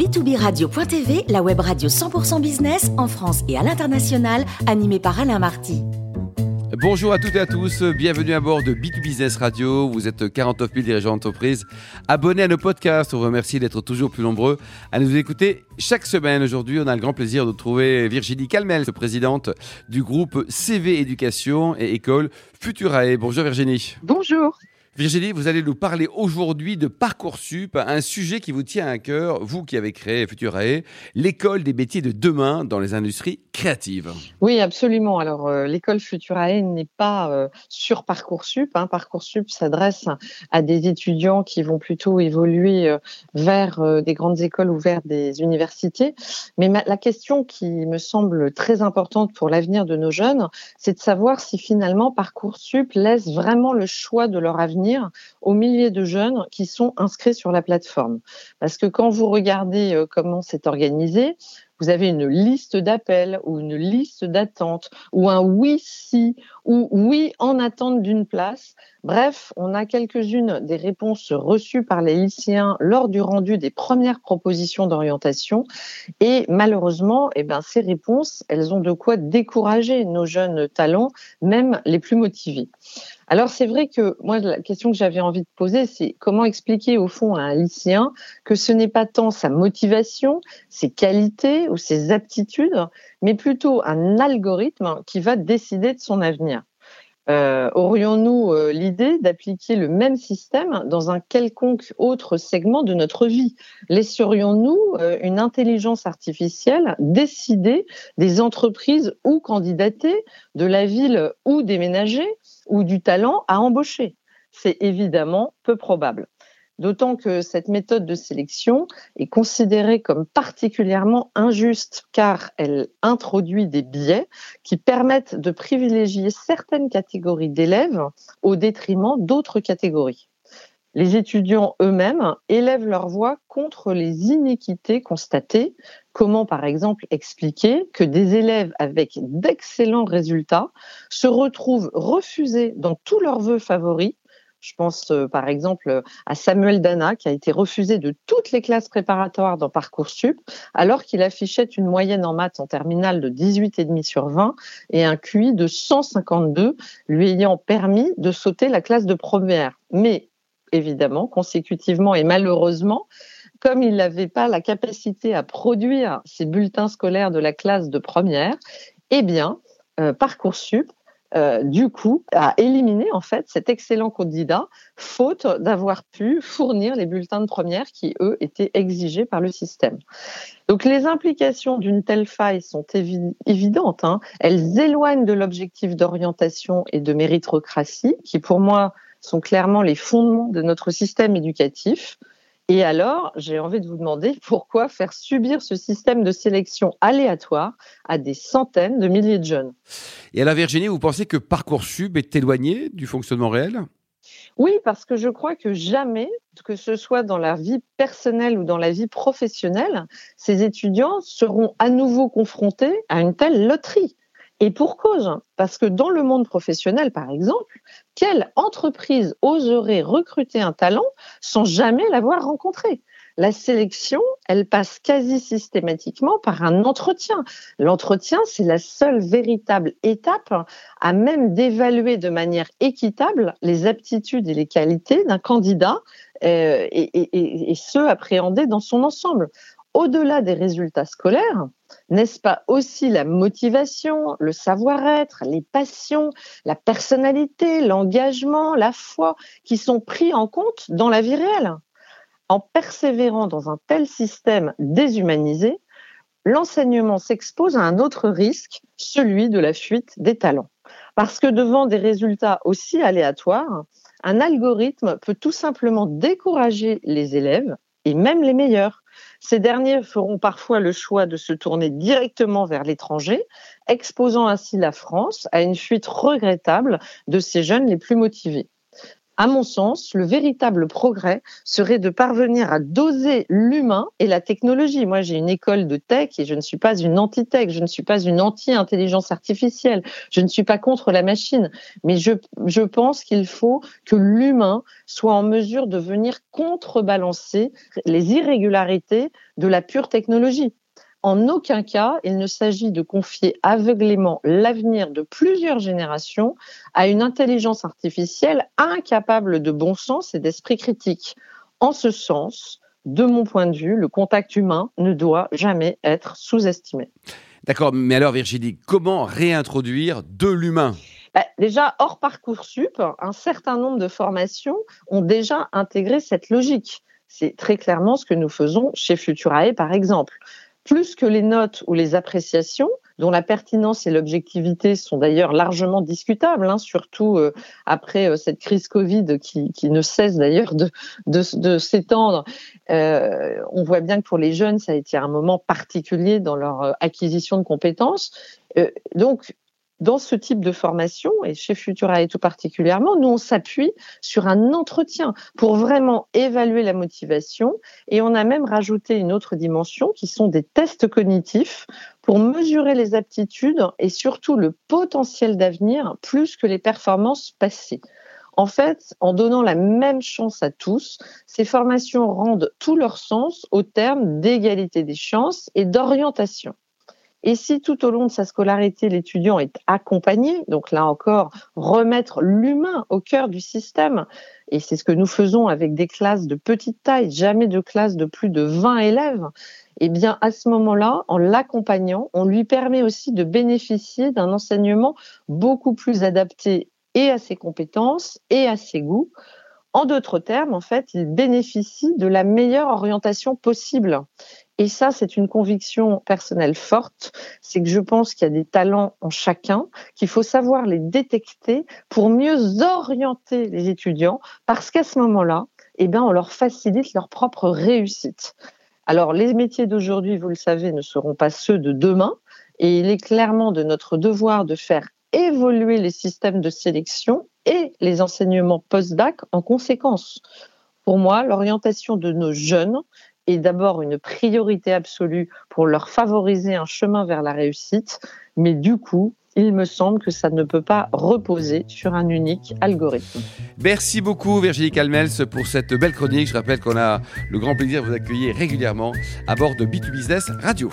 B2B Radio.tv, la web radio 100% business en France et à l'international, animée par Alain Marty. Bonjour à toutes et à tous, bienvenue à bord de B2 Business Radio. Vous êtes 49 000 dirigeants d'entreprise. Abonnez à nos podcasts, on vous remercie d'être toujours plus nombreux à nous écouter chaque semaine. Aujourd'hui, on a le grand plaisir de trouver Virginie Calmel, présidente du groupe CV Éducation et École Futurae. Bonjour Virginie. Bonjour. Virginie, vous allez nous parler aujourd'hui de Parcoursup, un sujet qui vous tient à cœur, vous qui avez créé Futurae, l'école des métiers de demain dans les industries créatives. Oui, absolument. Alors, euh, l'école Futurae n'est pas euh, sur Parcoursup. Hein. Parcoursup s'adresse à des étudiants qui vont plutôt évoluer euh, vers des grandes écoles ou vers des universités. Mais la question qui me semble très importante pour l'avenir de nos jeunes, c'est de savoir si finalement Parcoursup laisse vraiment le choix de leur avenir aux milliers de jeunes qui sont inscrits sur la plateforme. Parce que quand vous regardez euh, comment c'est organisé, vous avez une liste d'appels ou une liste d'attente ou un oui si ou oui en attente d'une place. Bref, on a quelques-unes des réponses reçues par les lycéens lors du rendu des premières propositions d'orientation et malheureusement, eh ben, ces réponses, elles ont de quoi décourager nos jeunes talents, même les plus motivés. Alors c'est vrai que moi la question que j'avais envie de poser c'est comment expliquer au fond à un lycéen que ce n'est pas tant sa motivation, ses qualités ou ses aptitudes, mais plutôt un algorithme qui va décider de son avenir. Euh, aurions-nous euh, l'idée d'appliquer le même système dans un quelconque autre segment de notre vie? Laisserions-nous euh, une intelligence artificielle décider des entreprises ou candidater, de la ville ou déménager, ou du talent à embaucher? C'est évidemment peu probable. D'autant que cette méthode de sélection est considérée comme particulièrement injuste car elle introduit des biais qui permettent de privilégier certaines catégories d'élèves au détriment d'autres catégories. Les étudiants eux-mêmes élèvent leur voix contre les inéquités constatées. Comment, par exemple, expliquer que des élèves avec d'excellents résultats se retrouvent refusés dans tous leurs vœux favoris je pense euh, par exemple à Samuel Dana qui a été refusé de toutes les classes préparatoires dans Parcoursup alors qu'il affichait une moyenne en maths en terminale de 18,5 sur 20 et un QI de 152 lui ayant permis de sauter la classe de première. Mais évidemment, consécutivement et malheureusement, comme il n'avait pas la capacité à produire ses bulletins scolaires de la classe de première, eh bien, euh, Parcoursup euh, du coup, a éliminé en fait cet excellent candidat, faute d'avoir pu fournir les bulletins de première qui, eux, étaient exigés par le système. Donc les implications d'une telle faille sont évidentes. Hein. Elles éloignent de l'objectif d'orientation et de méritocratie, qui pour moi sont clairement les fondements de notre système éducatif. Et alors, j'ai envie de vous demander pourquoi faire subir ce système de sélection aléatoire à des centaines de milliers de jeunes. Et à la Virginie, vous pensez que Parcoursup est éloigné du fonctionnement réel? Oui, parce que je crois que jamais, que ce soit dans la vie personnelle ou dans la vie professionnelle, ces étudiants seront à nouveau confrontés à une telle loterie. Et pour cause, parce que dans le monde professionnel, par exemple, quelle entreprise oserait recruter un talent sans jamais l'avoir rencontré? La sélection, elle passe quasi systématiquement par un entretien. L'entretien, c'est la seule véritable étape à même d'évaluer de manière équitable les aptitudes et les qualités d'un candidat euh, et, et, ce, appréhendé dans son ensemble au-delà des résultats scolaires, n'est-ce pas aussi la motivation, le savoir-être, les passions, la personnalité, l'engagement, la foi qui sont pris en compte dans la vie réelle? En persévérant dans un tel système déshumanisé, l'enseignement s'expose à un autre risque, celui de la fuite des talents. Parce que devant des résultats aussi aléatoires, un algorithme peut tout simplement décourager les élèves et même les meilleurs. Ces derniers feront parfois le choix de se tourner directement vers l'étranger, exposant ainsi la France à une fuite regrettable de ces jeunes les plus motivés. À mon sens, le véritable progrès serait de parvenir à doser l'humain et la technologie. Moi, j'ai une école de tech et je ne suis pas une anti-tech, je ne suis pas une anti-intelligence artificielle, je ne suis pas contre la machine, mais je, je pense qu'il faut que l'humain soit en mesure de venir contrebalancer les irrégularités de la pure technologie. En aucun cas, il ne s'agit de confier aveuglément l'avenir de plusieurs générations à une intelligence artificielle incapable de bon sens et d'esprit critique. En ce sens, de mon point de vue, le contact humain ne doit jamais être sous-estimé. D'accord, mais alors Virginie, comment réintroduire de l'humain? Bah, déjà, hors Parcoursup, un certain nombre de formations ont déjà intégré cette logique. C'est très clairement ce que nous faisons chez Futurae, par exemple plus que les notes ou les appréciations, dont la pertinence et l'objectivité sont d'ailleurs largement discutables, hein, surtout euh, après euh, cette crise Covid qui, qui ne cesse d'ailleurs de, de, de s'étendre. Euh, on voit bien que pour les jeunes, ça a été un moment particulier dans leur euh, acquisition de compétences. Euh, donc, dans ce type de formation, et chez Futura et tout particulièrement, nous, on s'appuie sur un entretien pour vraiment évaluer la motivation. Et on a même rajouté une autre dimension qui sont des tests cognitifs pour mesurer les aptitudes et surtout le potentiel d'avenir plus que les performances passées. En fait, en donnant la même chance à tous, ces formations rendent tout leur sens au terme d'égalité des chances et d'orientation. Et si tout au long de sa scolarité, l'étudiant est accompagné, donc là encore, remettre l'humain au cœur du système, et c'est ce que nous faisons avec des classes de petite taille, jamais de classes de plus de 20 élèves, eh bien, à ce moment-là, en l'accompagnant, on lui permet aussi de bénéficier d'un enseignement beaucoup plus adapté et à ses compétences et à ses goûts. En d'autres termes, en fait, il bénéficie de la meilleure orientation possible. Et ça, c'est une conviction personnelle forte. C'est que je pense qu'il y a des talents en chacun, qu'il faut savoir les détecter pour mieux orienter les étudiants, parce qu'à ce moment-là, eh bien, on leur facilite leur propre réussite. Alors, les métiers d'aujourd'hui, vous le savez, ne seront pas ceux de demain. Et il est clairement de notre devoir de faire évoluer les systèmes de sélection les enseignements post-bac en conséquence. Pour moi, l'orientation de nos jeunes est d'abord une priorité absolue pour leur favoriser un chemin vers la réussite, mais du coup, il me semble que ça ne peut pas reposer sur un unique algorithme. Merci beaucoup Virginie Calmels pour cette belle chronique. Je rappelle qu'on a le grand plaisir de vous accueillir régulièrement à bord de B2Business Radio.